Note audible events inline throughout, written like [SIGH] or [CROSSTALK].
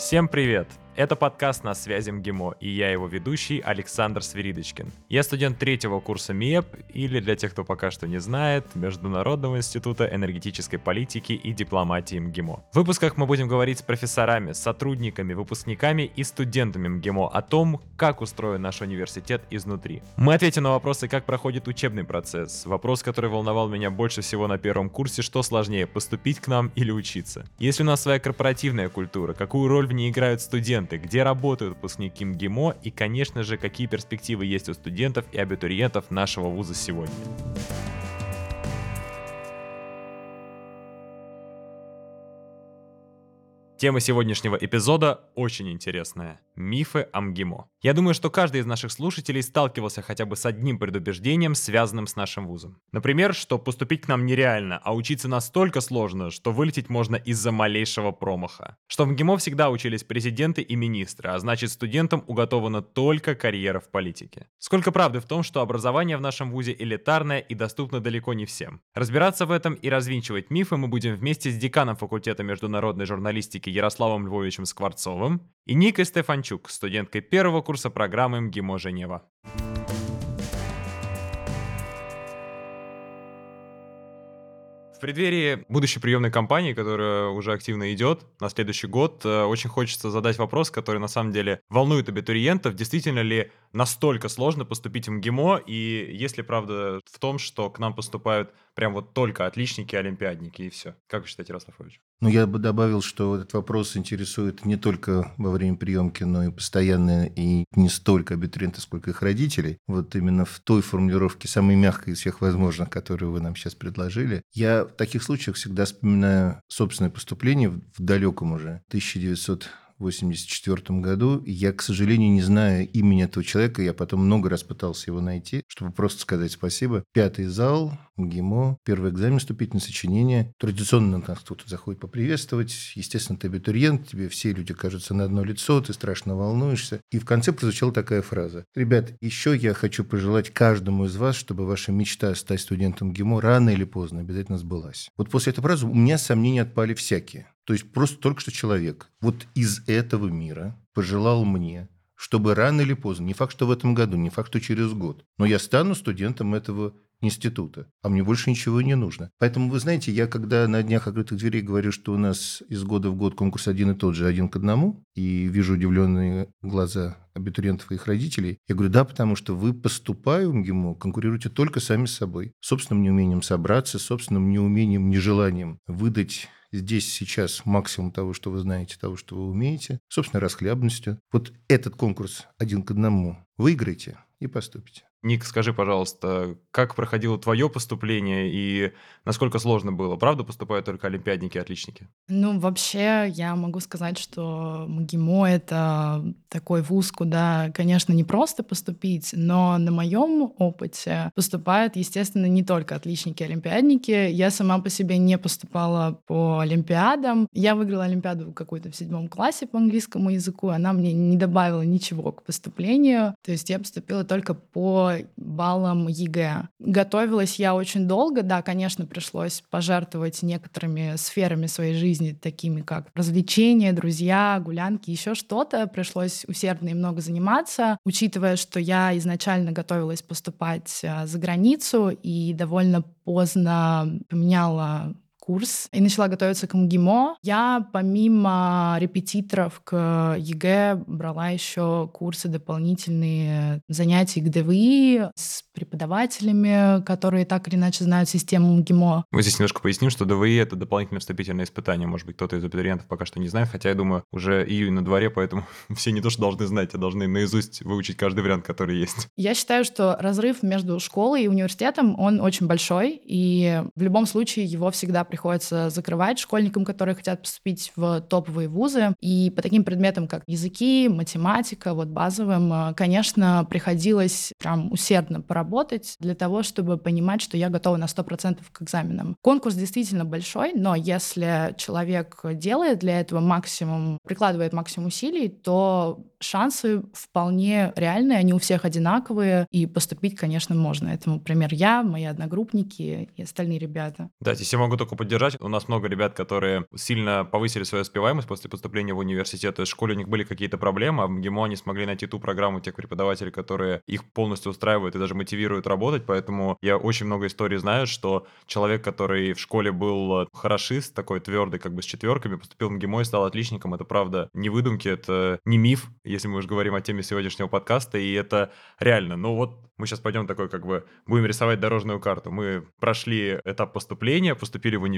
Всем привет! Это подкаст «На связи МГИМО» и я его ведущий Александр Свиридочкин. Я студент третьего курса МИЭП, или для тех, кто пока что не знает, Международного института энергетической политики и дипломатии МГИМО. В выпусках мы будем говорить с профессорами, сотрудниками, выпускниками и студентами МГИМО о том, как устроен наш университет изнутри. Мы ответим на вопросы, как проходит учебный процесс, вопрос, который волновал меня больше всего на первом курсе, что сложнее, поступить к нам или учиться. Если у нас своя корпоративная культура, какую роль в ней играют студенты, студенты, где работают выпускники МГИМО и, конечно же, какие перспективы есть у студентов и абитуриентов нашего вуза сегодня. Тема сегодняшнего эпизода очень интересная. Мифы о МГИМО. Я думаю, что каждый из наших слушателей сталкивался хотя бы с одним предубеждением, связанным с нашим вузом. Например, что поступить к нам нереально, а учиться настолько сложно, что вылететь можно из-за малейшего промаха. Что в МГИМО всегда учились президенты и министры, а значит студентам уготована только карьера в политике. Сколько правды в том, что образование в нашем вузе элитарное и доступно далеко не всем. Разбираться в этом и развинчивать мифы мы будем вместе с деканом факультета международной журналистики Ярославом Львовичем Скворцовым и Никой Стефанчук, студенткой первого курса программы МГИМО Женева. В преддверии будущей приемной кампании, которая уже активно идет на следующий год, э, очень хочется задать вопрос, который на самом деле волнует абитуриентов. Действительно ли настолько сложно поступить в МГИМО? И есть ли правда в том, что к нам поступают прям вот только отличники, олимпиадники и все? Как вы считаете, Ярослав Ильич? Ну, я бы добавил, что этот вопрос интересует не только во время приемки, но и постоянно, и не столько абитуриентов, сколько их родителей. Вот именно в той формулировке, самой мягкой из всех возможных, которую вы нам сейчас предложили. Я в таких случаях всегда вспоминаю собственное поступление в далеком уже 1900 1984 году. Я, к сожалению, не знаю имени этого человека. Я потом много раз пытался его найти, чтобы просто сказать спасибо. Пятый зал, МГИМО, первый экзамен, вступительное сочинение. Традиционно нас кто-то заходит поприветствовать. Естественно, ты абитуриент, тебе все люди кажутся на одно лицо, ты страшно волнуешься. И в конце прозвучала такая фраза. Ребят, еще я хочу пожелать каждому из вас, чтобы ваша мечта стать студентом ГИМО рано или поздно обязательно сбылась. Вот после этой фразы у меня сомнения отпали всякие. То есть просто только что человек вот из этого мира пожелал мне, чтобы рано или поздно, не факт, что в этом году, не факт, что через год, но я стану студентом этого института, а мне больше ничего не нужно. Поэтому, вы знаете, я когда на днях открытых дверей говорю, что у нас из года в год конкурс один и тот же, один к одному, и вижу удивленные глаза абитуриентов и их родителей, я говорю, да, потому что вы, поступая в МГИМО, конкурируете только сами с собой, собственным неумением собраться, собственным неумением, нежеланием выдать здесь сейчас максимум того, что вы знаете, того, что вы умеете, собственно, расхлябностью. Вот этот конкурс один к одному выиграйте и поступите. Ник, скажи, пожалуйста, как проходило твое поступление и насколько сложно было? Правда поступают только олимпиадники и отличники? Ну, вообще, я могу сказать, что МГИМО — это такой вуз, куда, конечно, не просто поступить, но на моем опыте поступают, естественно, не только отличники и олимпиадники. Я сама по себе не поступала по олимпиадам. Я выиграла олимпиаду какую-то в седьмом классе по английскому языку, она мне не добавила ничего к поступлению. То есть я поступила только по баллам ЕГЭ. Готовилась я очень долго, да, конечно, пришлось пожертвовать некоторыми сферами своей жизни, такими как развлечения, друзья, гулянки, еще что-то. Пришлось усердно и много заниматься, учитывая, что я изначально готовилась поступать а, за границу и довольно поздно поменяла курс и начала готовиться к МГИМО. Я помимо репетиторов к ЕГЭ брала еще курсы дополнительные занятий к ДВИ с преподавателями, которые так или иначе знают систему МГИМО. Мы здесь немножко поясним, что ДВИ — это дополнительное вступительное испытание. Может быть, кто-то из абитуриентов пока что не знает, хотя я думаю, уже июнь на дворе, поэтому [LAUGHS] все не то, что должны знать, а должны наизусть выучить каждый вариант, который есть. Я считаю, что разрыв между школой и университетом, он очень большой, и в любом случае его всегда приходится закрывать школьникам, которые хотят поступить в топовые вузы. И по таким предметам, как языки, математика, вот базовым, э, конечно, приходилось прям усердно поработать для того, чтобы понимать, что я готова на 100% к экзаменам. Конкурс действительно большой, но если человек делает для этого максимум, прикладывает максимум усилий, то шансы вполне реальные, они у всех одинаковые, и поступить, конечно, можно. Этому пример я, мои одногруппники и остальные ребята. Да, здесь я могу только поддержать. У нас много ребят, которые сильно повысили свою успеваемость после поступления в университет. То есть в школе у них были какие-то проблемы, а в МГИМО они смогли найти ту программу тех преподавателей, которые их полностью устраивают и даже мотивируют работать. Поэтому я очень много историй знаю, что человек, который в школе был хорошист, такой твердый, как бы с четверками, поступил в МГИМО и стал отличником. Это правда не выдумки, это не миф, если мы уже говорим о теме сегодняшнего подкаста, и это реально. Ну вот мы сейчас пойдем такой, как бы, будем рисовать дорожную карту. Мы прошли этап поступления, поступили в университет.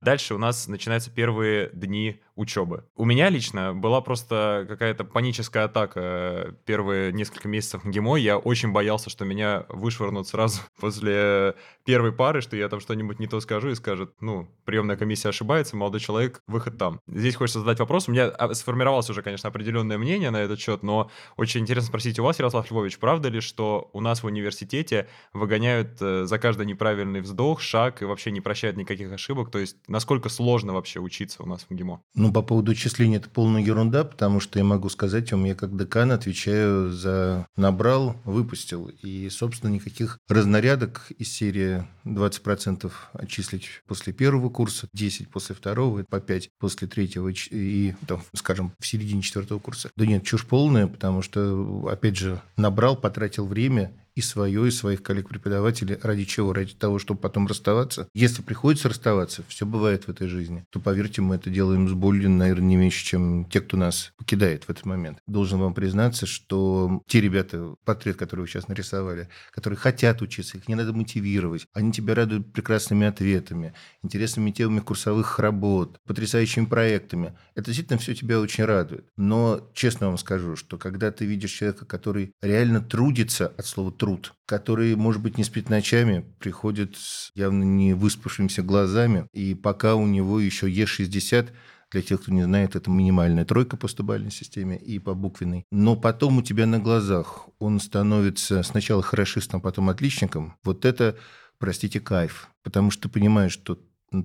Дальше у нас начинаются первые дни учебы. У меня лично была просто какая-то паническая атака первые несколько месяцев МГИМО. Я очень боялся, что меня вышвырнут сразу [LAUGHS] после первой пары, что я там что-нибудь не то скажу и скажет, ну, приемная комиссия ошибается, молодой человек, выход там. Здесь хочется задать вопрос. У меня а, сформировалось уже, конечно, определенное мнение на этот счет, но очень интересно спросить у вас, Ярослав Львович, правда ли, что у нас нас в университете выгоняют э, за каждый неправильный вздох, шаг и вообще не прощают никаких ошибок. То есть насколько сложно вообще учиться у нас в МГИМО? Ну, по поводу числения это полная ерунда, потому что я могу сказать, у меня как декан отвечаю за набрал, выпустил. И, собственно, никаких разнарядок из серии 20% отчислить после первого курса, 10 после второго, по 5 после третьего и, там, скажем, в середине четвертого курса. Да нет, чушь полная, потому что, опять же, набрал, потратил время, и свое, и своих коллег-преподавателей. Ради чего? Ради того, чтобы потом расставаться. Если приходится расставаться, все бывает в этой жизни, то, поверьте, мы это делаем с болью, наверное, не меньше, чем те, кто нас покидает в этот момент. Должен вам признаться, что те ребята, портрет, который вы сейчас нарисовали, которые хотят учиться, их не надо мотивировать. Они тебя радуют прекрасными ответами, интересными темами курсовых работ, потрясающими проектами. Это действительно все тебя очень радует. Но честно вам скажу, что когда ты видишь человека, который реально трудится от слова труд, который, может быть, не спит ночами, приходит с явно не выспавшимися глазами, и пока у него еще Е60, для тех, кто не знает, это минимальная тройка по стубальной системе и по буквенной. Но потом у тебя на глазах он становится сначала хорошистом, потом отличником. Вот это, простите, кайф. Потому что ты понимаешь, что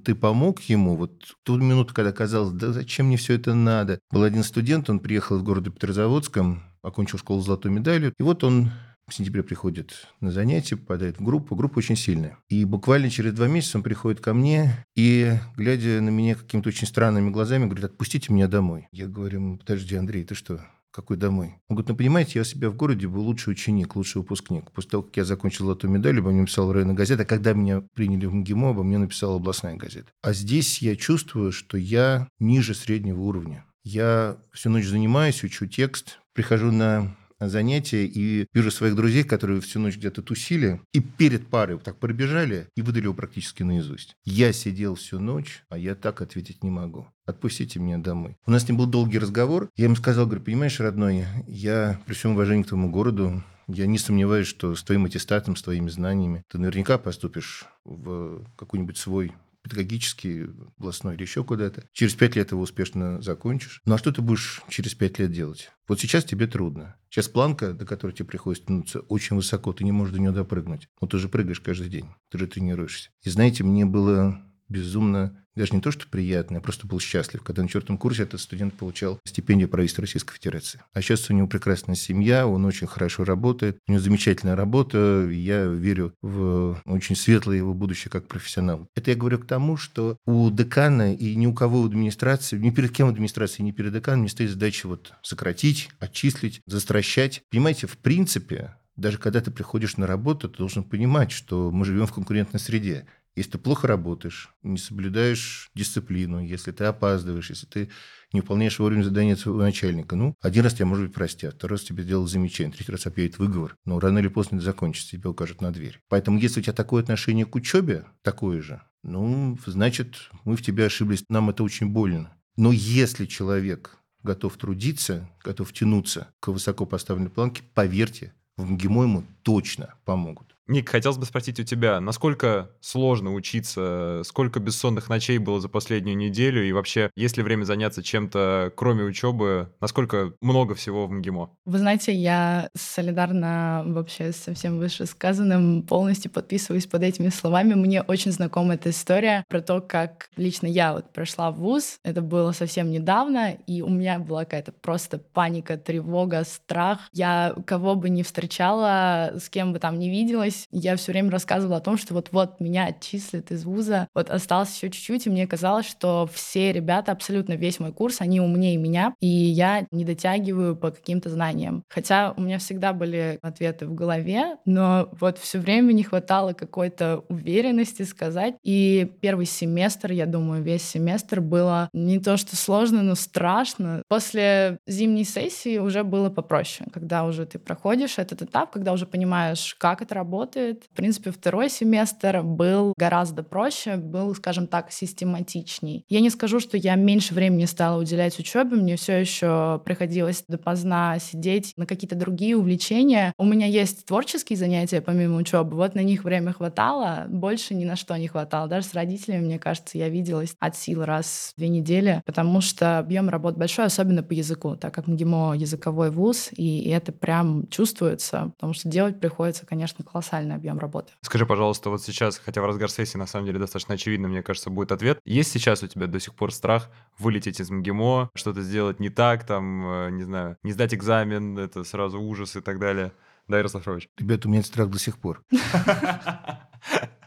ты помог ему, вот ту минуту, когда казалось, да зачем мне все это надо. Был один студент, он приехал из города Петрозаводском, окончил школу с золотой медалью, и вот он в сентябре приходит на занятия, попадает в группу. Группа очень сильная. И буквально через два месяца он приходит ко мне и, глядя на меня какими-то очень странными глазами, говорит, отпустите меня домой. Я говорю, подожди, Андрей, ты что, какой домой? Он говорит, ну, понимаете, я у себя в городе был лучший ученик, лучший выпускник. После того, как я закончил эту медаль, обо мне написала районная газета. А когда меня приняли в МГИМО, обо мне написала областная газета. А здесь я чувствую, что я ниже среднего уровня. Я всю ночь занимаюсь, учу текст, прихожу на занятия и вижу своих друзей, которые всю ночь где-то тусили, и перед парой так пробежали и выдали его практически наизусть. Я сидел всю ночь, а я так ответить не могу. Отпустите меня домой. У нас с ним был долгий разговор. Я ему сказал, говорю, понимаешь, родной, я при всем уважении к твоему городу, я не сомневаюсь, что с твоим аттестатом, с твоими знаниями ты наверняка поступишь в какой-нибудь свой педагогический, областной или еще куда-то. Через пять лет его успешно закончишь. Ну а что ты будешь через пять лет делать? Вот сейчас тебе трудно. Сейчас планка, до которой тебе приходится тянуться, очень высоко. Ты не можешь до нее допрыгнуть. Но ты же прыгаешь каждый день. Ты же тренируешься. И знаете, мне было безумно даже не то, что приятно, я просто был счастлив, когда на четвертом курсе этот студент получал стипендию правительства Российской Федерации. А сейчас у него прекрасная семья, он очень хорошо работает, у него замечательная работа, я верю в очень светлое его будущее как профессионал. Это я говорю к тому, что у декана и ни у кого в администрации, ни перед кем в администрации, ни перед деканом не стоит задача вот сократить, отчислить, застращать. Понимаете, в принципе, даже когда ты приходишь на работу, ты должен понимать, что мы живем в конкурентной среде. Если ты плохо работаешь, не соблюдаешь дисциплину, если ты опаздываешь, если ты не выполняешь вовремя задания своего начальника, ну, один раз тебя, может быть, простят, второй раз тебе сделают замечание, третий раз объявят выговор, но рано или поздно это закончится, тебе укажут на дверь. Поэтому, если у тебя такое отношение к учебе, такое же, ну, значит, мы в тебе ошиблись, нам это очень больно. Но если человек готов трудиться, готов тянуться к высоко поставленной планке, поверьте, в МГИМО ему точно помогут. Ник, хотелось бы спросить у тебя, насколько сложно учиться, сколько бессонных ночей было за последнюю неделю, и вообще, есть ли время заняться чем-то, кроме учебы, насколько много всего в МГИМО? Вы знаете, я солидарна вообще со всем вышесказанным, полностью подписываюсь под этими словами. Мне очень знакома эта история про то, как лично я вот прошла в ВУЗ, это было совсем недавно, и у меня была какая-то просто паника, тревога, страх. Я кого бы не встречала, с кем бы там не виделась, училась, я все время рассказывала о том, что вот-вот меня отчислят из вуза, вот осталось еще чуть-чуть, и мне казалось, что все ребята, абсолютно весь мой курс, они умнее меня, и я не дотягиваю по каким-то знаниям. Хотя у меня всегда были ответы в голове, но вот все время не хватало какой-то уверенности сказать. И первый семестр, я думаю, весь семестр было не то что сложно, но страшно. После зимней сессии уже было попроще, когда уже ты проходишь этот этап, когда уже понимаешь, как это работает. В принципе, второй семестр был гораздо проще, был, скажем так, систематичней. Я не скажу, что я меньше времени стала уделять учебе, мне все еще приходилось допоздна сидеть на какие-то другие увлечения. У меня есть творческие занятия помимо учебы, вот на них время хватало, больше ни на что не хватало. Даже с родителями, мне кажется, я виделась от сил раз в две недели, потому что объем работ большой, особенно по языку, так как МГИМО языковой вуз, и это прям чувствуется, потому что делать приходится, конечно, колоссальный объем работы. Скажи, пожалуйста, вот сейчас, хотя в разгар сессии на самом деле достаточно очевидно, мне кажется, будет ответ. Есть сейчас у тебя до сих пор страх вылететь из МГИМО, что-то сделать не так, там, э, не знаю, не сдать экзамен, это сразу ужас и так далее? Да, Ярослав. Ребята, у меня страх до сих пор. [LAUGHS]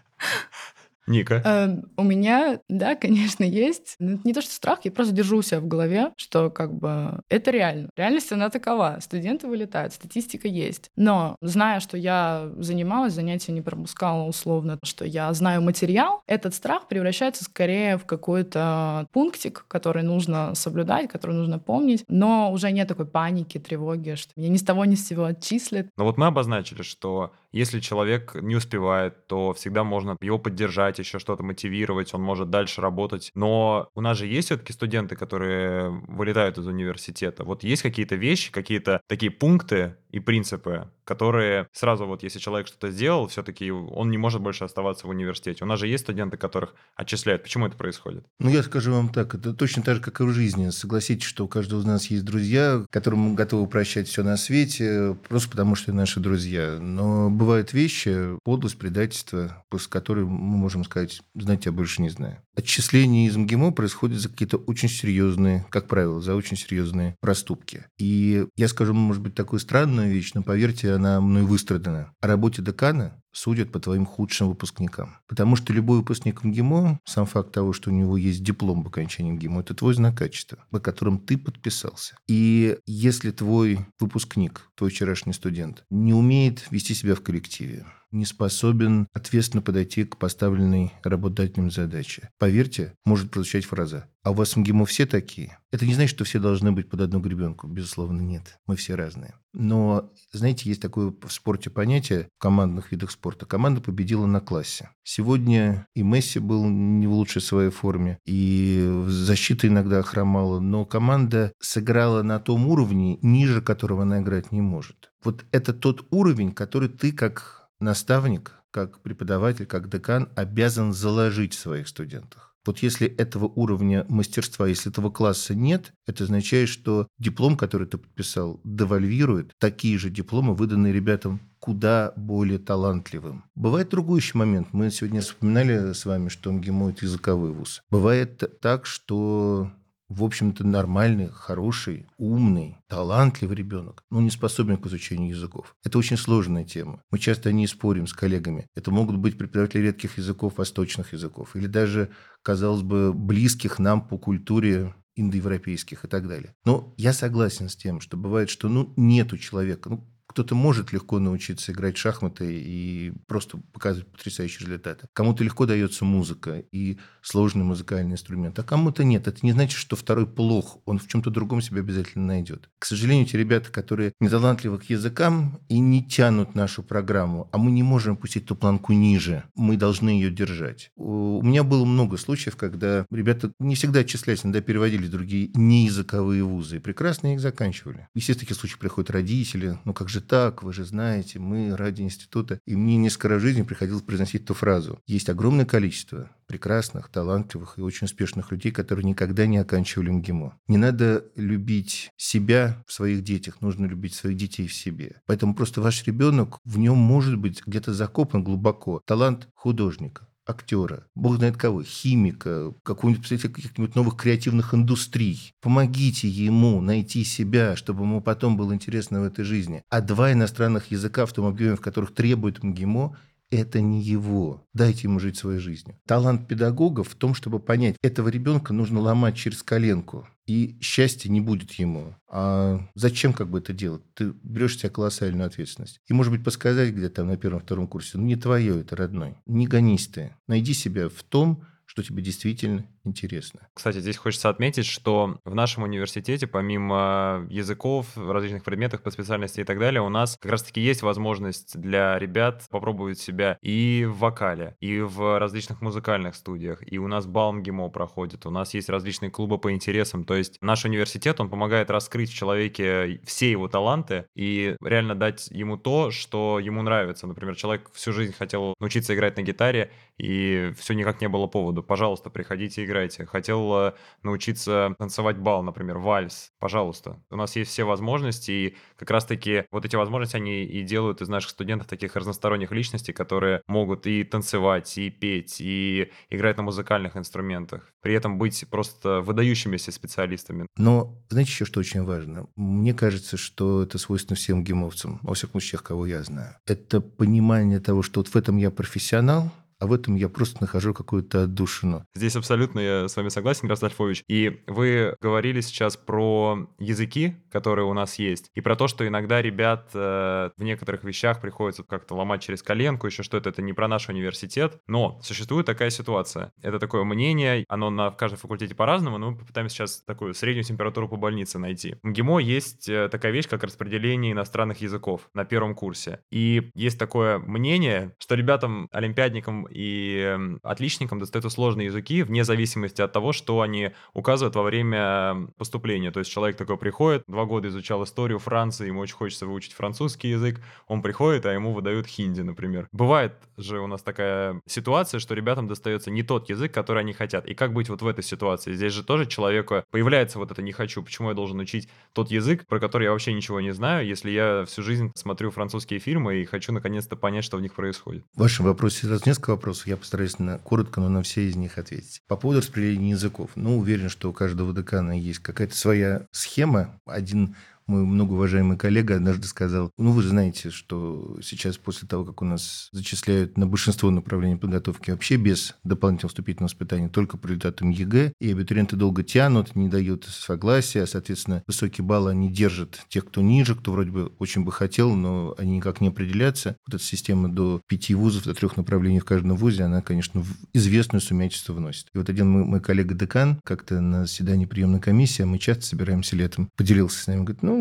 Ника? Э, у меня, да, конечно, есть. Но это не то, что страх, я просто держу себя в голове, что как бы это реально. Реальность, она такова. Студенты вылетают, статистика есть. Но зная, что я занималась, занятия не пропускала условно, что я знаю материал, этот страх превращается скорее в какой-то пунктик, который нужно соблюдать, который нужно помнить. Но уже нет такой паники, тревоги, что меня ни с того ни с сего отчислят. Но вот мы обозначили, что если человек не успевает, то всегда можно его поддержать, еще что-то мотивировать, он может дальше работать. Но у нас же есть все-таки студенты, которые вылетают из университета. Вот есть какие-то вещи, какие-то такие пункты и принципы, которые сразу вот если человек что-то сделал, все-таки он не может больше оставаться в университете. У нас же есть студенты, которых отчисляют. Почему это происходит? Ну, я скажу вам так, это точно так же, как и в жизни. Согласитесь, что у каждого из нас есть друзья, которым мы готовы прощать все на свете, просто потому что наши друзья. Но бывают вещи, подлость, предательство, после которой мы можем сказать, знаете, я больше не знаю. Отчисление из МГИМО происходит за какие-то очень серьезные, как правило, за очень серьезные проступки. И я скажу, может быть, такую странную вещь, но поверьте, она мной выстрадана. О работе декана судят по твоим худшим выпускникам. Потому что любой выпускник МГИМО, сам факт того, что у него есть диплом по окончании МГИМО, это твой знак качества, по которым ты подписался. И если твой выпускник, твой вчерашний студент, не умеет вести себя в коллективе, не способен ответственно подойти к поставленной работодателем задаче. Поверьте, может прозвучать фраза «А у вас в МГИМО все такие?» Это не значит, что все должны быть под одну гребенку. Безусловно, нет. Мы все разные. Но, знаете, есть такое в спорте понятие, в командных видах спорта. Команда победила на классе. Сегодня и Месси был не в лучшей своей форме, и защита иногда хромала, но команда сыграла на том уровне, ниже которого она играть не может. Вот это тот уровень, который ты как наставник, как преподаватель, как декан обязан заложить в своих студентах. Вот если этого уровня мастерства, если этого класса нет, это означает, что диплом, который ты подписал, девальвирует такие же дипломы, выданные ребятам куда более талантливым. Бывает другой еще момент. Мы сегодня вспоминали с вами, что МГИМО – это языковой вуз. Бывает так, что в общем-то, нормальный, хороший, умный, талантливый ребенок, но не способен к изучению языков. Это очень сложная тема. Мы часто не спорим с коллегами. Это могут быть преподаватели редких языков, восточных языков, или даже, казалось бы, близких нам по культуре индоевропейских и так далее. Но я согласен с тем, что бывает, что ну, нету человека, ну, кто-то может легко научиться играть в шахматы и просто показывать потрясающие результаты. Кому-то легко дается музыка и сложный музыкальный инструмент, а кому-то нет. Это не значит, что второй плох, он в чем-то другом себя обязательно найдет. К сожалению, те ребята, которые неталантливы к языкам и не тянут нашу программу, а мы не можем пустить ту планку ниже, мы должны ее держать. У меня было много случаев, когда ребята не всегда отчислялись, иногда переводили другие неязыковые вузы и прекрасно их заканчивали. Естественно, в таких случаях приходят родители, ну как же так, вы же знаете, мы ради института. И мне несколько раз в жизни приходилось произносить эту фразу. Есть огромное количество прекрасных, талантливых и очень успешных людей, которые никогда не оканчивали МГИМО. Не надо любить себя в своих детях, нужно любить своих детей в себе. Поэтому просто ваш ребенок, в нем может быть где-то закопан глубоко талант художника, актера, бог знает кого, химика, какого-нибудь представителя каких-нибудь новых креативных индустрий. Помогите ему найти себя, чтобы ему потом было интересно в этой жизни. А два иностранных языка в том объеме, в которых требует МГИМО, это не его. Дайте ему жить своей жизнью. Талант педагога в том, чтобы понять, этого ребенка нужно ломать через коленку, и счастья не будет ему. А зачем как бы это делать? Ты берешь себе колоссальную ответственность. И, может быть, подсказать где-то там на первом-втором курсе, ну, не твое это, родной. Не гонись ты. Найди себя в том, что тебе действительно интересно. Кстати, здесь хочется отметить, что в нашем университете, помимо языков, различных предметов по специальности и так далее, у нас как раз-таки есть возможность для ребят попробовать себя и в вокале, и в различных музыкальных студиях, и у нас Балмгимо проходит, у нас есть различные клубы по интересам, то есть наш университет, он помогает раскрыть в человеке все его таланты и реально дать ему то, что ему нравится. Например, человек всю жизнь хотел научиться играть на гитаре, и все никак не было повода. Пожалуйста, приходите играть играйте. Хотел э, научиться танцевать бал, например, вальс. Пожалуйста. У нас есть все возможности, и как раз-таки вот эти возможности, они и делают из наших студентов таких разносторонних личностей, которые могут и танцевать, и петь, и играть на музыкальных инструментах. При этом быть просто выдающимися специалистами. Но знаете еще, что очень важно? Мне кажется, что это свойственно всем гимовцам, во всяком случае, кого я знаю. Это понимание того, что вот в этом я профессионал, а в этом я просто нахожу какую-то отдушину. Здесь абсолютно я с вами согласен, Ярослав Альфович. И вы говорили сейчас про языки, которые у нас есть, и про то, что иногда ребят э, в некоторых вещах приходится как-то ломать через коленку, еще что-то, это не про наш университет, но существует такая ситуация. Это такое мнение, оно на в каждом факультете по-разному, но мы попытаемся сейчас такую среднюю температуру по больнице найти. В МГИМО есть э, такая вещь, как распределение иностранных языков на первом курсе. И есть такое мнение, что ребятам, олимпиадникам и отличникам достаются сложные языки вне зависимости от того, что они указывают во время поступления. То есть человек такой приходит, два года изучал историю Франции, ему очень хочется выучить французский язык, он приходит, а ему выдают хинди, например. Бывает же у нас такая ситуация, что ребятам достается не тот язык, который они хотят. И как быть вот в этой ситуации? Здесь же тоже человеку появляется вот это «не хочу», почему я должен учить тот язык, про который я вообще ничего не знаю, если я всю жизнь смотрю французские фильмы и хочу наконец-то понять, что в них происходит. В вашем вопросе сразу несколько вопросов, я постараюсь на, коротко, но на все из них ответить. По поводу распределения языков. Ну, уверен, что у каждого декана есть какая-то своя схема. Один мой многоуважаемый коллега однажды сказал, ну, вы же знаете, что сейчас после того, как у нас зачисляют на большинство направлений подготовки вообще без дополнительного вступительного испытания, только по результатам ЕГЭ, и абитуриенты долго тянут, не дают согласия, соответственно, высокие баллы они держат тех, кто ниже, кто вроде бы очень бы хотел, но они никак не определятся. Вот эта система до пяти вузов, до трех направлений в каждом вузе, она, конечно, в известную сумятицу вносит. И вот один мой, мой коллега-декан как-то на заседании приемной комиссии, а мы часто собираемся летом, поделился с нами, говорит, ну,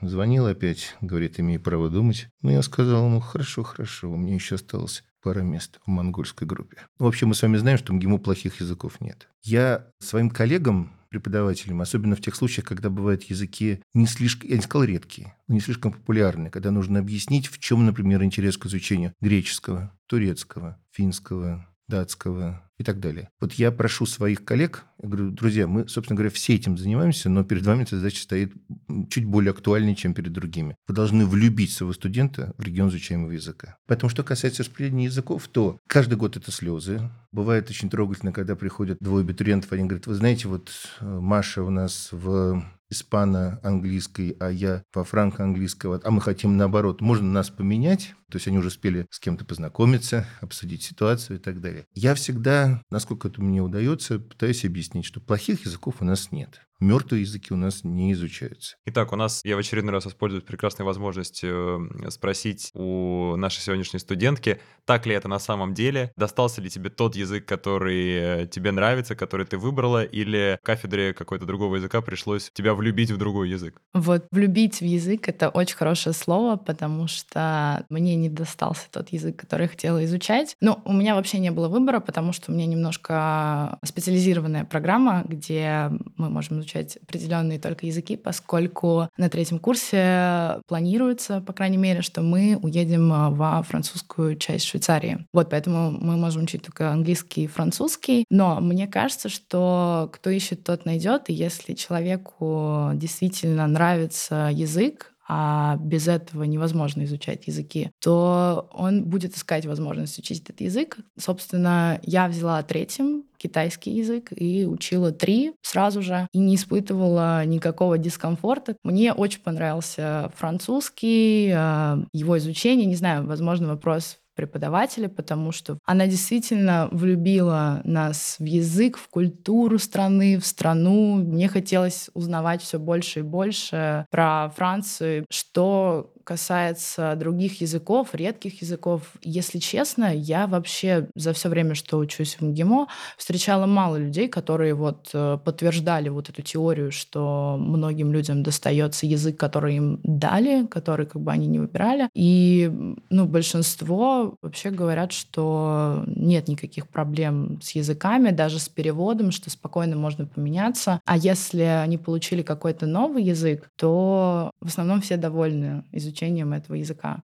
звонил опять, говорит, имею право думать. Ну, я сказал, ну, хорошо, хорошо, у меня еще осталось пара мест в монгольской группе. В общем, мы с вами знаем, что в МГИМО плохих языков нет. Я своим коллегам, преподавателям, особенно в тех случаях, когда бывают языки не слишком, я не сказал редкие, но не слишком популярные, когда нужно объяснить, в чем, например, интерес к изучению греческого, турецкого, финского, датского, и так далее. Вот я прошу своих коллег, говорю, друзья, мы, собственно говоря, все этим занимаемся, но перед вами эта задача стоит чуть более актуальнее, чем перед другими. Вы должны влюбить своего студента в регион изучаемого языка. Поэтому, что касается распределения языков, то каждый год это слезы. Бывает очень трогательно, когда приходят двое абитуриентов, они говорят, вы знаете, вот э, Маша у нас в испано-английской, а я во франко-английского, а мы хотим наоборот, можно нас поменять, то есть они уже успели с кем-то познакомиться, обсудить ситуацию и так далее. Я всегда, насколько это мне удается, пытаюсь объяснить, что плохих языков у нас нет мертвые языки у нас не изучаются. Итак, у нас, я в очередной раз воспользуюсь прекрасной возможностью спросить у нашей сегодняшней студентки, так ли это на самом деле, достался ли тебе тот язык, который э, тебе нравится, который ты выбрала, или в кафедре какой-то другого языка пришлось тебя влюбить в другой язык? Вот влюбить в язык — это очень хорошее слово, потому что мне не достался тот язык, который я хотела изучать. Но у меня вообще не было выбора, потому что у меня немножко специализированная программа, где мы можем изучать определенные только языки, поскольку на третьем курсе планируется, по крайней мере, что мы уедем а, во французскую часть Швейцарии. Вот поэтому мы можем учить только английский и французский. Но мне кажется, что кто ищет, тот найдет. И если человеку действительно нравится язык, а без этого невозможно изучать языки, то он будет искать возможность учить этот язык. Собственно, я взяла третьим китайский язык и учила три сразу же и не испытывала никакого дискомфорта. Мне очень понравился французский, а, его изучение. Не знаю, возможно, вопрос преподавателя, потому что она действительно влюбила нас в язык, в культуру страны, в страну. Мне хотелось узнавать все больше и больше про Францию, что касается других языков, редких языков, если честно, я вообще за все время, что учусь в МГИМО, встречала мало людей, которые вот э, подтверждали вот эту теорию, что многим людям достается язык, который им дали, который как бы они не выбирали. И ну, большинство вообще говорят, что нет никаких проблем с языками, даже с переводом, что спокойно можно поменяться. А если они получили какой-то новый язык, то в основном все довольны изучением изучением этого языка.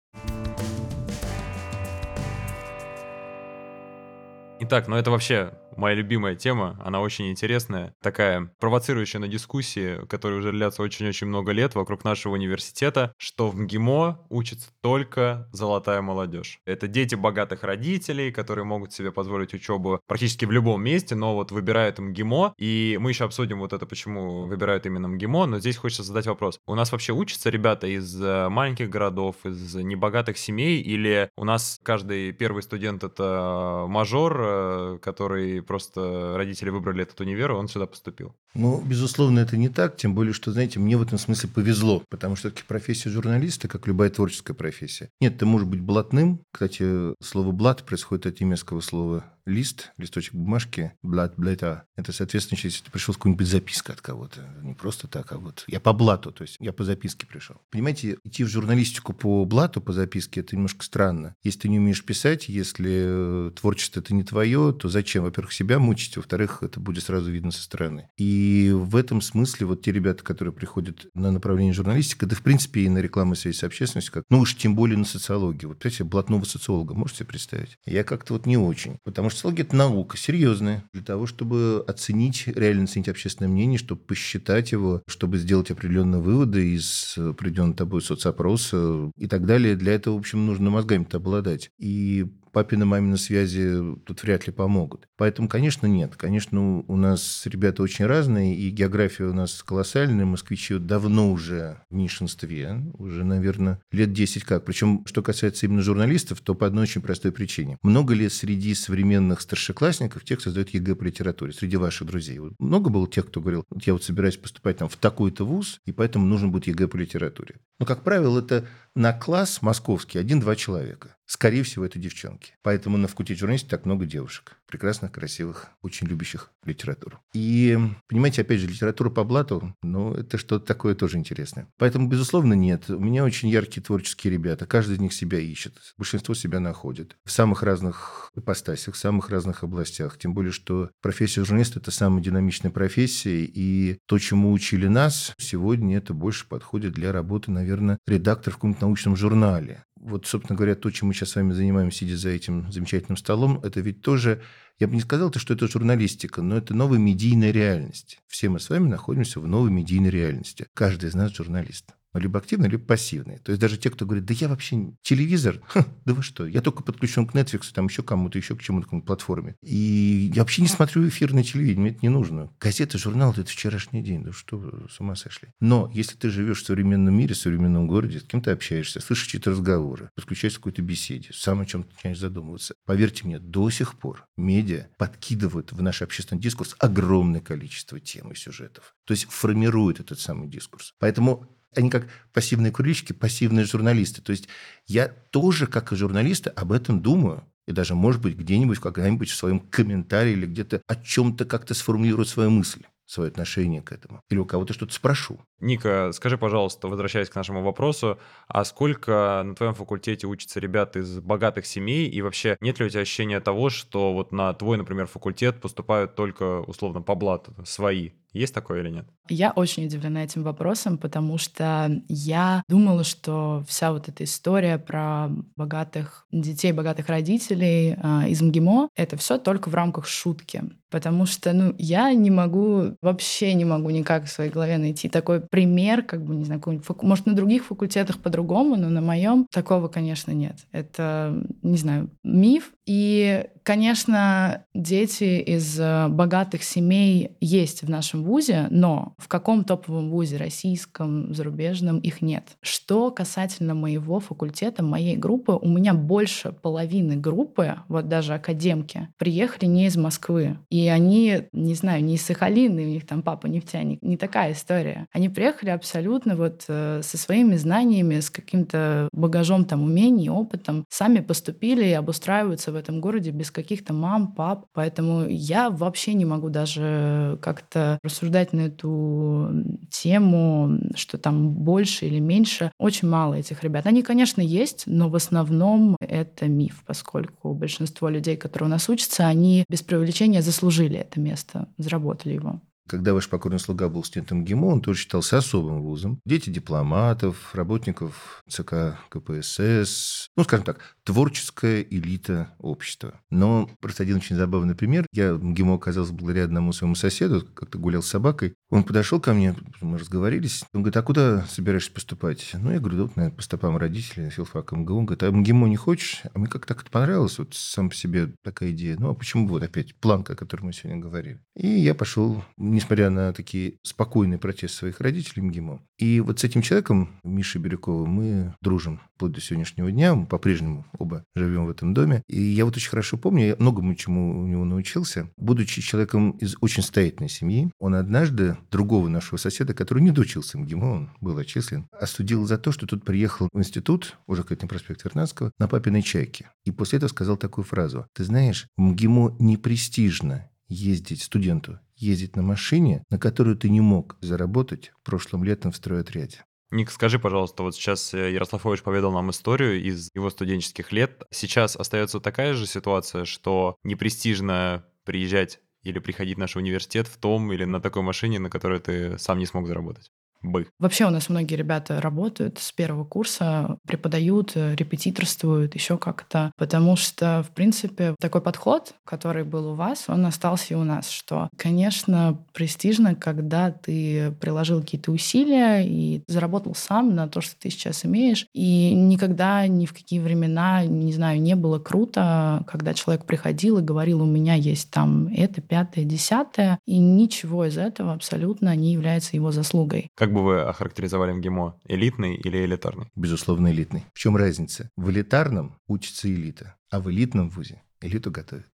Итак, ну это вообще моя любимая тема, она очень интересная, такая провоцирующая на дискуссии, которые уже длятся очень-очень много лет вокруг нашего университета, что в МГИМО учится только золотая молодежь. Это дети богатых родителей, которые могут себе позволить учебу практически в любом месте, но вот выбирают МГИМО, и мы еще обсудим вот это, почему выбирают именно МГИМО, но здесь хочется задать вопрос. У нас вообще учатся ребята из э, маленьких городов, из небогатых семей, или у нас каждый первый студент это мажор, э, который просто родители выбрали этот универ, и он сюда поступил. Ну, безусловно, это не так, тем более, что, знаете, мне в этом смысле повезло, потому что все-таки профессия журналиста, как любая творческая профессия. Нет, ты можешь быть блатным. Кстати, слово «блат» происходит от немецкого слова лист, листочек бумажки, блат, блата. Это, соответственно, если ты пришел с какой-нибудь запиской от кого-то. Не просто так, а вот я по блату, то есть я по записке пришел. Понимаете, идти в журналистику по блату, по записке, это немножко странно. Если ты не умеешь писать, если э, творчество это не твое, то зачем? Во-первых, себя мучить, во-вторых, это будет сразу видно со стороны. И в этом смысле вот те ребята, которые приходят на направление журналистика, да в принципе и на рекламу связи с общественностью, как, ну уж тем более на социологию. Вот, представьте, блатного социолога можете себе представить? Я как-то вот не очень. Потому что Социология – это наука серьезная для того, чтобы оценить, реально оценить общественное мнение, чтобы посчитать его, чтобы сделать определенные выводы из определенного тобой соцопроса и так далее. Для этого, в общем, нужно мозгами-то обладать. И папины мамины связи тут вряд ли помогут. Поэтому, конечно, нет. Конечно, у нас ребята очень разные, и география у нас колоссальная. Москвичи давно уже в меньшинстве, уже, наверное, лет 10 как. Причем, что касается именно журналистов, то по одной очень простой причине. Много ли среди современных старшеклассников тех, кто сдает ЕГЭ по литературе, среди ваших друзей? много было тех, кто говорил, вот я вот собираюсь поступать там в такой-то вуз, и поэтому нужен будет ЕГЭ по литературе. Но, как правило, это на класс московский один-два человека. Скорее всего, это девчонки. Поэтому на факультете журналистики так много девушек. Прекрасных, красивых, очень любящих литературу. И, понимаете, опять же, литература по блату, ну, это что-то такое тоже интересное. Поэтому, безусловно, нет. У меня очень яркие творческие ребята. Каждый из них себя ищет. Большинство себя находит. В самых разных ипостасях, в самых разных областях. Тем более, что профессия журналиста – это самая динамичная профессия. И то, чему учили нас, сегодня это больше подходит для работы, наверное, редактор в каком-то научном журнале вот, собственно говоря, то, чем мы сейчас с вами занимаемся, сидя за этим замечательным столом, это ведь тоже, я бы не сказал, что это журналистика, но это новая медийная реальность. Все мы с вами находимся в новой медийной реальности. Каждый из нас журналист либо активные, либо пассивные. То есть даже те, кто говорит, да я вообще телевизор, Ха, да вы что, я только подключен к Netflix, там еще кому-то, еще к чему-то, к платформе. И я вообще не смотрю эфирное телевидение, мне это не нужно. Газеты, журналы – это вчерашний день, да что с ума сошли. Но если ты живешь в современном мире, в современном городе, с кем ты общаешься, слышишь чьи-то разговоры, подключаешься к какой-то беседе, сам о чем-то начинаешь задумываться. Поверьте мне, до сих пор медиа подкидывают в наш общественный дискурс огромное количество тем и сюжетов. То есть формируют этот самый дискурс. Поэтому они как пассивные курильщики, пассивные журналисты. То есть я тоже, как и журналисты, об этом думаю. И даже, может быть, где-нибудь, когда-нибудь в своем комментарии или где-то о чем-то как-то сформулирую свою мысль свое отношение к этому. Или у кого-то что-то спрошу. Ника, скажи, пожалуйста, возвращаясь к нашему вопросу, а сколько на твоем факультете учатся ребята из богатых семей? И вообще, нет ли у тебя ощущения того, что вот на твой, например, факультет поступают только, условно, по блату свои Есть такое или нет? Я очень удивлена этим вопросом, потому что я думала, что вся вот эта история про богатых детей, богатых родителей э, из МГИМО — это все только в рамках шутки. Потому что, ну, я не могу, вообще не могу никак в своей голове найти такой пример, как бы, не знаю, может, на других факультетах по-другому, но на моем такого, конечно, нет. Это, не знаю, миф. И, конечно, дети из э, богатых семей есть в нашем вузе, но в каком топовом вузе, российском, зарубежном, их нет. Что касательно моего факультета, моей группы, у меня больше половины группы, вот даже академки, приехали не из Москвы. И они, не знаю, не из Сахалина, у них там папа нефтяник. Не такая история. Они приехали абсолютно вот э, со своими знаниями, с каким-то багажом там умений, опытом, сами поступили и обустраиваются в этом городе без каких-то мам, пап. Поэтому я вообще не могу даже как-то рассуждать на эту тему, что там больше или меньше. Очень мало этих ребят. Они, конечно, есть, но в основном это миф, поскольку большинство людей, которые у нас учатся, они без преувеличения заслужили это место, заработали его. Когда ваш покорный слуга был студентом ГИМО, он тоже считался особым вузом. Дети дипломатов, работников ЦК КПСС, ну, скажем так, творческая элита общества. Но просто один очень забавный пример. Я в ГИМО оказался благодаря одному своему соседу, как-то гулял с собакой. Он подошел ко мне, мы разговорились. Он говорит, а куда собираешься поступать? Ну, я говорю, да, вот, наверное, по стопам родителей, филфак МГУ. Он говорит, а МГИМО не хочешь? А мне как-то так понравилось, вот сам по себе такая идея. Ну, а почему вот опять планка, о которой мы сегодня говорили? И я пошел несмотря на такие спокойные протесты своих родителей МГИМО. И вот с этим человеком, Мишей Бирюковым, мы дружим вплоть до сегодняшнего дня. Мы по-прежнему оба живем в этом доме. И я вот очень хорошо помню, я многому чему у него научился. Будучи человеком из очень состоятельной семьи, он однажды другого нашего соседа, который не доучился МГИМО, он был отчислен, осудил за то, что тут приехал в институт, уже какой-то проспект Вернадского, на папиной чайке. И после этого сказал такую фразу. Ты знаешь, в МГИМО не престижно ездить студенту, ездить на машине, на которую ты не мог заработать прошлым летом в стройотряде. Ник, скажи, пожалуйста, вот сейчас э, Ярославович поведал нам историю из его студенческих лет. Сейчас остается такая же ситуация, что непрестижно приезжать или приходить в наш университет в том или на такой машине, на которой ты сам не смог заработать? Бы? Вообще у нас многие ребята работают с первого курса, преподают, э, репетиторствуют, еще как-то, потому что, в принципе, такой подход, который был у вас, он остался и у нас, что, конечно, престижно, когда ты приложил какие-то усилия и заработал сам на то, что ты сейчас имеешь, и никогда ни в какие времена, не знаю, не было круто, когда человек приходил и говорил, у меня есть там это, пятое, десятое, и ничего из этого абсолютно не является его заслугой. Как бы вы охарактеризовали МГИМО? Элитный или элитарный? Безусловно, элитный. В чем разница? В элитарном учится элита, а в элитном вузе элиту готовят.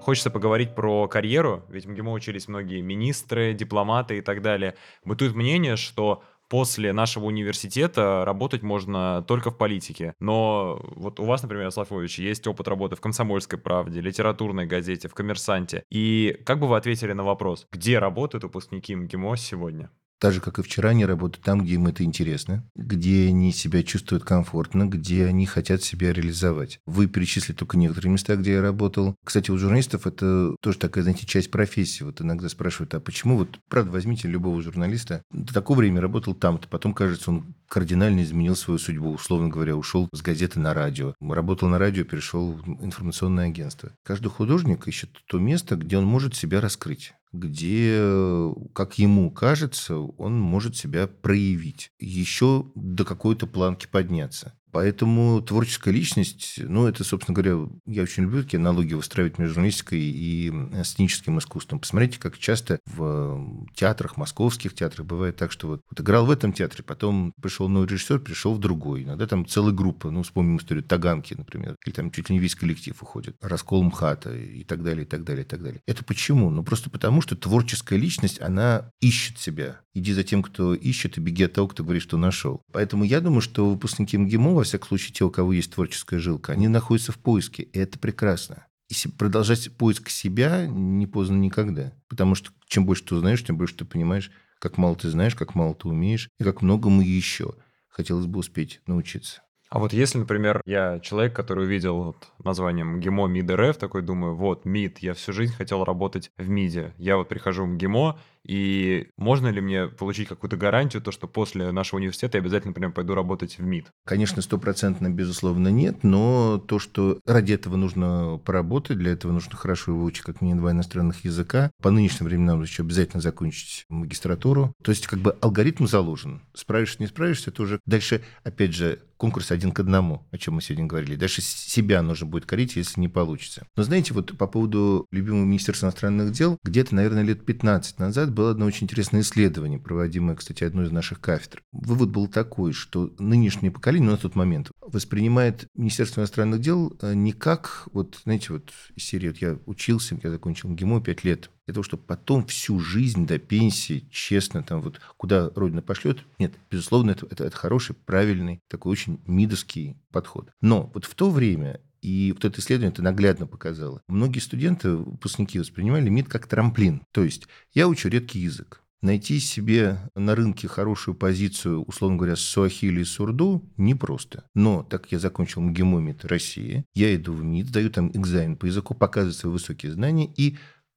Хочется поговорить про карьеру, ведь в МГИМО учились многие министры, дипломаты и так далее. Бытует мнение, что после нашего университета работать можно только в политике. Но вот у вас, например, Славович, есть опыт работы в «Комсомольской правде», литературной газете, в «Коммерсанте». И как бы вы ответили на вопрос, где работают выпускники МГИМО сегодня? Так же, как и вчера, они работают там, где им это интересно, где они себя чувствуют комфортно, где они хотят себя реализовать. Вы перечислили только некоторые места, где я работал. Кстати, у журналистов это тоже такая, знаете, часть профессии. Вот иногда спрашивают, а почему, вот, правда, возьмите любого журналиста, до такого времени работал там-то, потом, кажется, он кардинально изменил свою судьбу, условно говоря, ушел с газеты на радио. Работал на радио, перешел в информационное агентство. Каждый художник ищет то место, где он может себя раскрыть где, как ему кажется, он может себя проявить, еще до какой-то планки подняться. Поэтому творческая личность, ну, это, собственно говоря, я очень люблю такие аналогии выстраивать между журналистикой и сценическим искусством. Посмотрите, как часто в театрах, московских театрах бывает так, что вот, вот играл в этом театре, потом пришел новый режиссер, пришел в другой. Иногда там целая группа, ну, вспомним историю Таганки, например, или там чуть ли не весь коллектив уходит, раскол МХАТа и так далее, и так далее, и так далее. Это почему? Ну, просто потому, что творческая личность, она ищет себя. Иди за тем, кто ищет, и беги от того, кто говорит, что нашел. Поэтому я думаю, что выпускники МГИМО во всяком случае, те, у кого есть творческая жилка, они находятся в поиске, и это прекрасно. И продолжать поиск себя не поздно никогда. Потому что чем больше ты узнаешь, тем больше ты понимаешь, как мало ты знаешь, как мало ты умеешь, и как многому еще хотелось бы успеть научиться. А вот если, например, я человек, который увидел вот названием ГИМО МИД РФ, такой думаю, вот, МИД, я всю жизнь хотел работать в МИДе. Я вот прихожу в ГИМО, и можно ли мне получить какую-то гарантию, то, что после нашего университета я обязательно, например, пойду работать в МИД? Конечно, стопроцентно, безусловно, нет, но то, что ради этого нужно поработать, для этого нужно хорошо выучить как минимум два иностранных языка. По нынешним временам еще обязательно закончить магистратуру. То есть, как бы алгоритм заложен. Справишься, не справишься, это уже дальше, опять же, конкурс один к одному, о чем мы сегодня говорили. Дальше себя нужно будет корить, если не получится. Но знаете, вот по поводу любимого Министерства иностранных дел, где-то, наверное, лет 15 назад было одно очень интересное исследование, проводимое, кстати, одной из наших кафедр. Вывод был такой, что нынешнее поколение, ну, на тот момент, воспринимает Министерство иностранных дел э, не как, вот, знаете, вот из серии, вот я учился, я закончил ГИМО 5 лет, для того, чтобы потом всю жизнь до пенсии, честно, там вот куда Родина пошлет, нет, безусловно, это, это, это хороший, правильный, такой очень мидовский подход. Но вот в то время и вот это исследование это наглядно показало. Многие студенты, выпускники воспринимали МИД как трамплин. То есть я учу редкий язык. Найти себе на рынке хорошую позицию, условно говоря, с суахили и сурду непросто. Но так как я закончил МГИМО МИД России, я иду в МИД, даю там экзамен по языку, показываю свои высокие знания и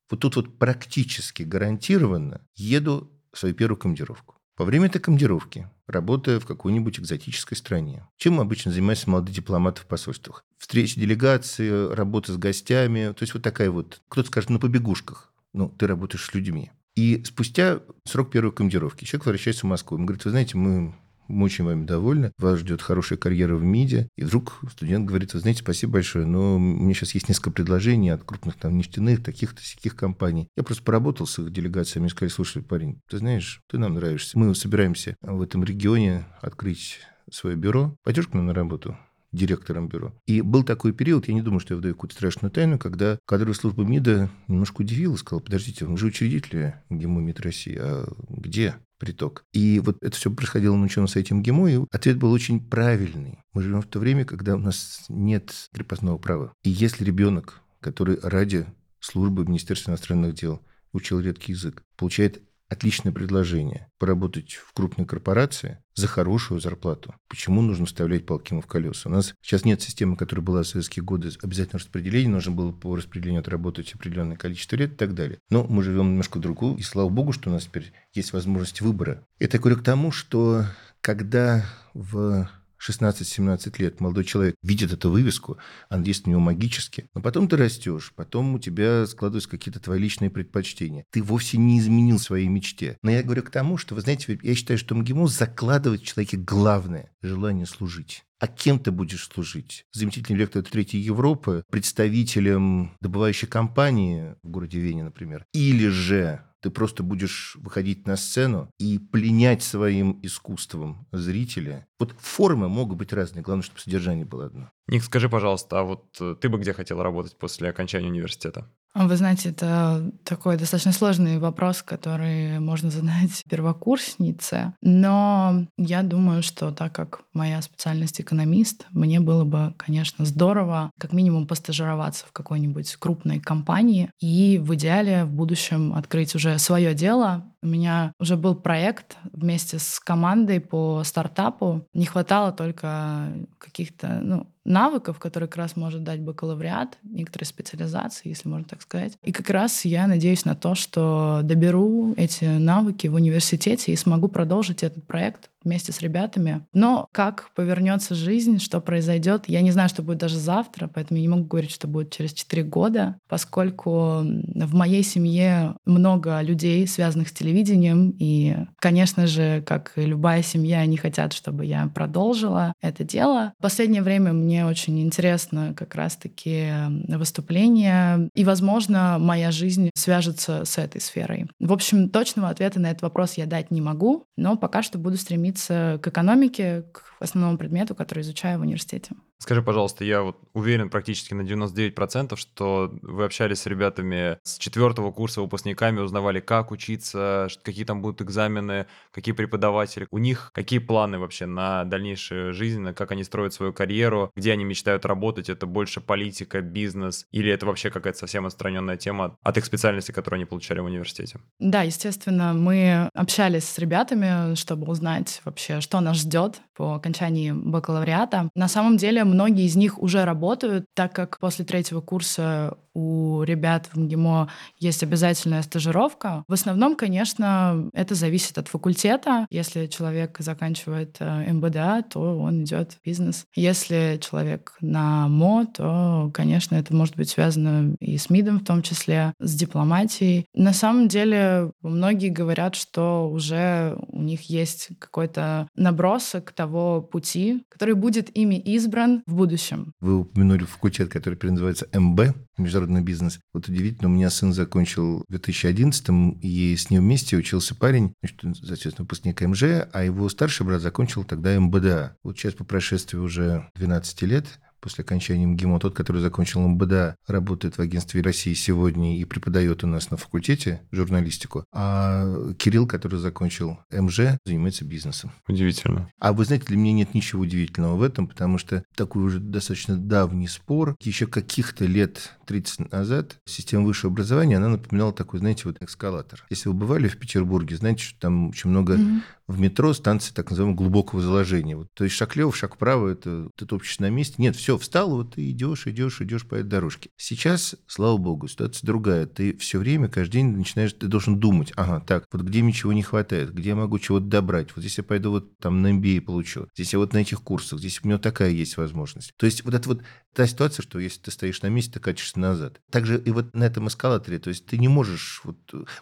вот тут вот практически гарантированно еду в свою первую командировку. Во время этой командировки, работая в какой-нибудь экзотической стране, чем обычно занимаемся молодые дипломаты в посольствах? Встречи делегации, работа с гостями, то есть вот такая вот, кто-то скажет, на побегушках. Ну, ты работаешь с людьми. И спустя срок первой командировки человек возвращается в Москву. Он говорит, вы знаете, мы мы очень вами довольны, вас ждет хорошая карьера в МИДе. И вдруг студент говорит, вы знаете, спасибо большое, но у меня сейчас есть несколько предложений от крупных там нефтяных, таких-то, всяких компаний. Я просто поработал с их делегациями и сказали, слушай, парень, ты знаешь, ты нам нравишься. Мы собираемся в этом регионе открыть свое бюро. Пойдешь к нам на работу? директором бюро. И был такой период, я не думаю, что я выдаю какую-то страшную тайну, когда кадровая служба МИДа немножко удивила, сказала, подождите, вы же учредители ГИМО МИД России, а где? Приток. И вот это все происходило на ученом сайте МГИМО, и ответ был очень правильный. Мы живем в то время, когда у нас нет крепостного права. И если ребенок, который ради службы Министерства иностранных дел учил редкий язык, получает отличное предложение поработать в крупной корпорации за хорошую зарплату. Почему нужно вставлять палки ему в колеса? У нас сейчас нет системы, которая была в советские годы, обязательно распределение, нужно было по распределению отработать определенное количество лет и так далее. Но мы живем немножко другую, и слава богу, что у нас теперь есть возможность выбора. Это говорю к тому, что когда в 16-17 лет молодой человек видит эту вывеску, она действует на него магически, но потом ты растешь, потом у тебя складываются какие-то твои личные предпочтения. Ты вовсе не изменил своей мечте. Но я говорю к тому, что, вы знаете, я считаю, что МГИМО закладывает в человеке главное – желание служить. А кем ты будешь служить? Заместителем директора Третьей Европы, представителем добывающей компании в городе Вене, например, или же ты просто будешь выходить на сцену и пленять своим искусством зрителя. Вот формы могут быть разные, главное, чтобы содержание было одно. Ник, скажи, пожалуйста, а вот э, ты бы где хотел работать после окончания университета? Вы знаете, это такой достаточно сложный вопрос, который можно задать [LAUGHS] первокурснице. Но я думаю, что так как моя специальность экономист, мне было бы, конечно, здорово как минимум постажироваться в какой-нибудь крупной компании и в идеале в будущем открыть уже свое дело, у меня уже был проект вместе с командой по стартапу. Не хватало только каких-то ну, навыков, которые как раз может дать бакалавриат, некоторые специализации, если можно так сказать. И как раз я надеюсь на то, что доберу эти навыки в университете и смогу продолжить этот проект вместе с ребятами. Но как повернется жизнь, что произойдет, я не знаю, что будет даже завтра, поэтому я не могу говорить, что будет через 4 года, поскольку в моей семье много людей, связанных с телевидением, и, конечно же, как и любая семья, они хотят, чтобы я продолжила это дело. В последнее время мне очень интересно как раз-таки выступления, и, возможно, моя жизнь свяжется с этой сферой. В общем, точного ответа на этот вопрос я дать не могу, но пока что буду стремиться стремиться к экономике, к основному предмету, который изучаю в университете. Скажи, пожалуйста, я вот уверен практически на 99%, что вы общались с ребятами с четвертого курса выпускниками, узнавали, как учиться, какие там будут экзамены, какие преподаватели, у них какие планы вообще на дальнейшую жизнь, на как они строят свою карьеру, где они мечтают работать, это больше политика, бизнес, или это вообще какая-то совсем отстраненная тема от их специальности, которую они получали в университете? Да, естественно, мы общались с ребятами, чтобы узнать вообще, что нас ждет по окончании окончании бакалавриата. На самом деле многие из них уже работают, так как после третьего курса у ребят в МГИМО есть обязательная стажировка. В основном, конечно, это зависит от факультета. Если человек заканчивает э, МБДА, то он идет в бизнес. Если человек на МО, то, конечно, это может быть связано и с МИДом в том числе, с дипломатией. На самом деле, многие говорят, что уже у них есть какой-то набросок того пути, который будет ими избран в будущем. Вы упомянули факультет, который называется МБ, международный бизнес. Вот удивительно, у меня сын закончил в 2011 и с ним вместе учился парень, значит, соответственно, выпускник МЖ, а его старший брат закончил тогда МБДА. Вот сейчас по прошествии уже 12 лет после окончания МГИМО, тот, который закончил МБДА, работает в агентстве России сегодня и преподает у нас на факультете журналистику, а Кирилл, который закончил МЖ, занимается бизнесом. Удивительно. А вы знаете, для меня нет ничего удивительного в этом, потому что такой уже достаточно давний спор, еще каких-то лет 30 назад система высшего образования, она напоминала такой, знаете, вот эскалатор. Если вы бывали в Петербурге, знаете, что там очень много mm-hmm. в метро станций так называемого глубокого заложения. Вот, то есть шаг лево, шаг вправо, это ты топчешь на месте. Нет, все, встал, вот ты идешь, идешь, идешь по этой дорожке. Сейчас, слава богу, ситуация другая. Ты все время, каждый день начинаешь, ты должен думать, ага, так, вот где мне чего не хватает, где я могу чего-то добрать, вот здесь я пойду вот там на MBA получу, здесь я вот на этих курсах, здесь у меня такая есть возможность. То есть вот это вот та ситуация, что если ты стоишь на месте, ты катишься назад. Также и вот на этом эскалаторе, то есть ты не можешь, вот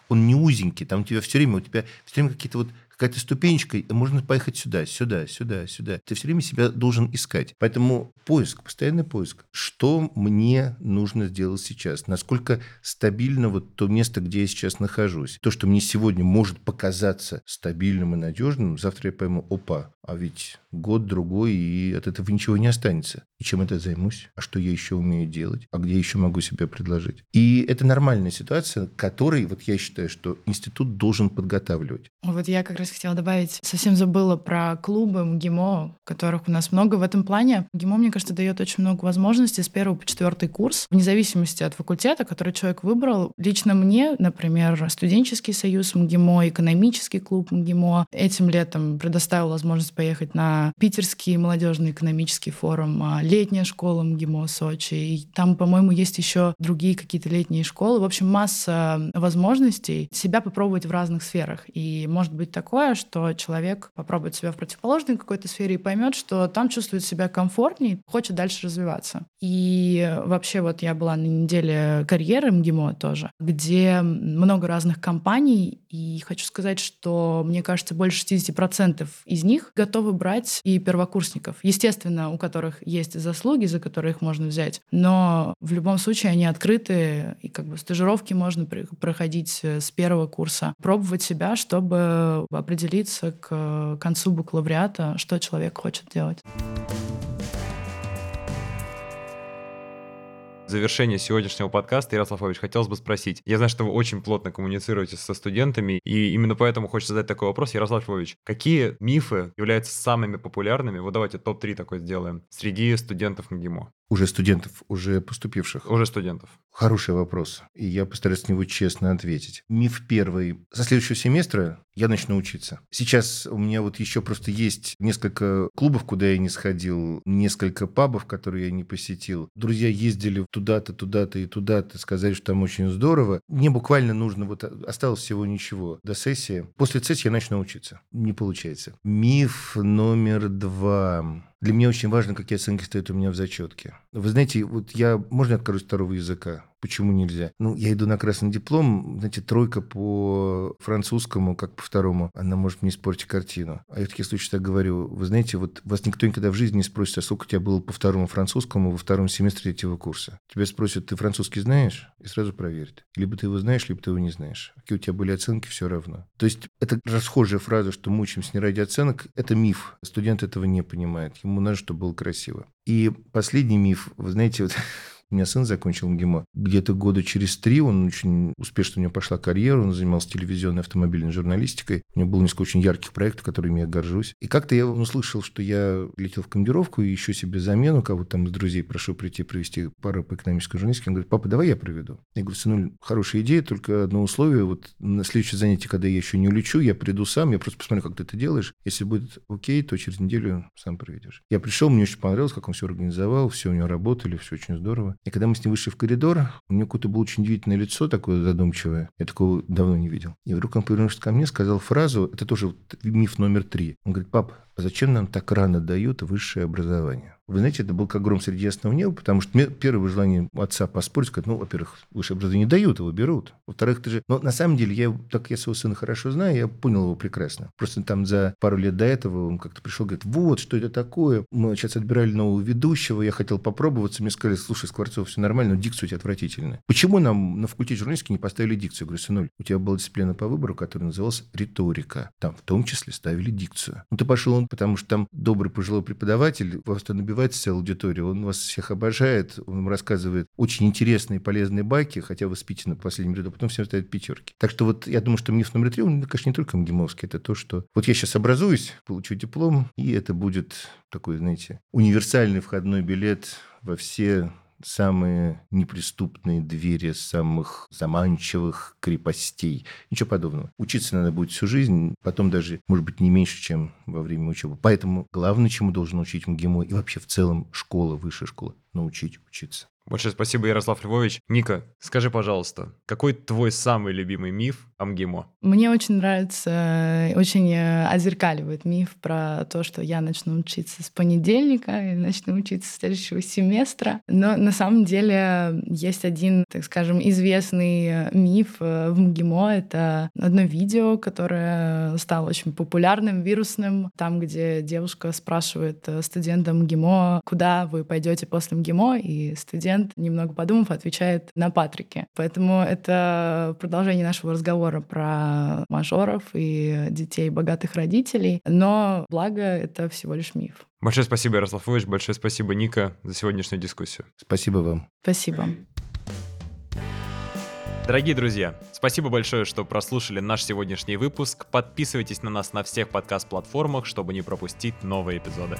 он не узенький, там у тебя все время, у тебя все время какие-то вот какая-то ступенечка, можно поехать сюда, сюда, сюда, сюда. Ты все время себя должен искать. Поэтому поиск, постоянный поиск. Что мне нужно сделать сейчас? Насколько стабильно вот то место, где я сейчас нахожусь? То, что мне сегодня может показаться стабильным и надежным, завтра я пойму, опа, а ведь год-другой, и от этого ничего не останется. И чем это займусь? А что я еще умею делать? А где еще могу себя предложить? И это нормальная ситуация, которой, вот я считаю, что институт должен подготавливать. Вот я как раз хотела добавить, совсем забыла про клубы МГИМО, которых у нас много в этом плане. МГИМО, мне кажется, дает очень много возможностей с первого по четвертый курс, вне зависимости от факультета, который человек выбрал. Лично мне, например, студенческий союз МГИМО, экономический клуб МГИМО этим летом предоставил возможность поехать на Питерский молодежный экономический форум, а, летняя школа МГИМО Сочи. И там, по-моему, есть еще другие какие-то летние школы. В общем, масса возможностей себя попробовать в разных сферах. И может быть такое, что человек попробует себя в противоположной какой-то сфере и поймет, что там чувствует себя комфортнее, хочет дальше развиваться. И вообще вот я была на неделе карьеры МГИМО тоже, где много разных компаний, и хочу сказать, что мне кажется, больше 60% из них готовы брать и первокурсников. Естественно, у которых есть заслуги, за которые их можно взять, но в любом случае они открыты, и как бы стажировки можно проходить э, с первого курса, пробовать себя, чтобы определиться к концу бакалавриата, что человек хочет делать. завершение сегодняшнего подкаста, Ярослав Ильич, хотелось бы спросить. Я знаю, что вы очень плотно коммуницируете со студентами, и именно поэтому хочется задать такой вопрос. Ярослав Львович, какие мифы являются самыми популярными, вот давайте топ-3 такой сделаем, среди студентов МГИМО? Уже студентов, уже поступивших? Уже студентов. Хороший вопрос, и я постараюсь на него честно ответить. Миф первый. Со следующего семестра я начну учиться. Сейчас у меня вот еще просто есть несколько клубов, куда я не сходил, несколько пабов, которые я не посетил. Друзья ездили туда-то, туда-то и туда-то, сказали, что там очень здорово. Мне буквально нужно, вот осталось всего ничего до сессии. После сессии я начну учиться. Не получается. Миф номер два. Для меня очень важно, какие оценки стоят у меня в зачетке. Вы знаете, вот я, можно откажусь второго языка? Почему нельзя? Ну, я иду на красный диплом, знаете, тройка по французскому, как по второму, она может мне испортить картину. А я в таких случаях так говорю, вы знаете, вот вас никто никогда в жизни не спросит, а сколько у тебя было по второму французскому во втором семестре третьего курса. Тебя спросят, ты французский знаешь? И сразу проверят. Либо ты его знаешь, либо ты его не знаешь. Какие у тебя были оценки, все равно. То есть это расхожая фраза, что мы учимся не ради оценок, это миф. Студент этого не понимает. Ему надо, чтобы было красиво. И последний миф, вы знаете, вот [LAUGHS] У меня сын закончил МГИМО. Где-то года через три он очень успешно у него пошла карьера, он занимался телевизионной автомобильной журналистикой. У него было несколько очень ярких проектов, которыми я горжусь. И как-то я услышал, что я летел в командировку и ищу себе замену, кого-то там из друзей прошу прийти провести пару по экономической журналистике. Он говорит, папа, давай я проведу. Я говорю, сынуль, хорошая идея, только одно условие. Вот на следующее занятие, когда я еще не улечу, я приду сам, я просто посмотрю, как ты это делаешь. Если будет окей, то через неделю сам проведешь. Я пришел, мне очень понравилось, как он все организовал, все у него работали, все очень здорово. И когда мы с ним вышли в коридор, у него какое-то было очень удивительное лицо, такое задумчивое. Я такого давно не видел. И вдруг он повернулся ко мне, сказал фразу, это тоже вот миф номер три. Он говорит, пап, зачем нам так рано дают высшее образование? Вы знаете, это был как гром среди ясного неба, потому что первое желание отца поспорить, сказать, ну, во-первых, высшее образование не дают, его берут. Во-вторых, ты же... Но на самом деле, я, так я своего сына хорошо знаю, я понял его прекрасно. Просто там за пару лет до этого он как-то пришел, говорит, вот, что это такое? Мы сейчас отбирали нового ведущего, я хотел попробоваться, мне сказали, слушай, Скворцов, все нормально, но дикция у тебя отвратительная. Почему нам на факультете журналистики не поставили дикцию? Я говорю, сынуль, у тебя была дисциплина по выбору, которая называлась риторика. Там в том числе ставили дикцию. Ну, ты пошел, потому что там добрый пожилой преподаватель, вас набивается вся аудитория, он вас всех обожает, он вам рассказывает очень интересные и полезные байки, хотя вы спите на последнем ряду, потом всем ставят пятерки. Так что вот я думаю, что миф номер три, он, конечно, не только МГИМОвский, это то, что вот я сейчас образуюсь, получу диплом, и это будет такой, знаете, универсальный входной билет во все самые неприступные двери самых заманчивых крепостей. Ничего подобного. Учиться надо будет всю жизнь, потом даже, может быть, не меньше, чем во время учебы. Поэтому главное, чему должен учить МГИМО и вообще в целом школа, высшая школа, научить учиться. Большое спасибо, Ярослав Львович. Ника, скажи, пожалуйста, какой твой самый любимый миф о МГИМО? Мне очень нравится, очень э, озеркаливает миф про то, что я начну учиться с понедельника и начну учиться с следующего семестра. Но на самом деле есть один, так скажем, известный э, миф э, в МГИМО. Это одно видео, которое стало очень популярным, вирусным, там, где девушка спрашивает студента МГИМО, куда вы пойдете после МГИМО, и студент немного подумав, отвечает на Патрике. Поэтому это продолжение нашего разговора про мажоров и детей богатых родителей. Но благо это всего лишь миф. Большое спасибо, Ярослав Ильич, большое спасибо, Ника, за сегодняшнюю дискуссию. Спасибо вам. Спасибо. Дорогие друзья, спасибо большое, что прослушали наш сегодняшний выпуск. Подписывайтесь на нас на всех подкаст-платформах, чтобы не пропустить новые эпизоды.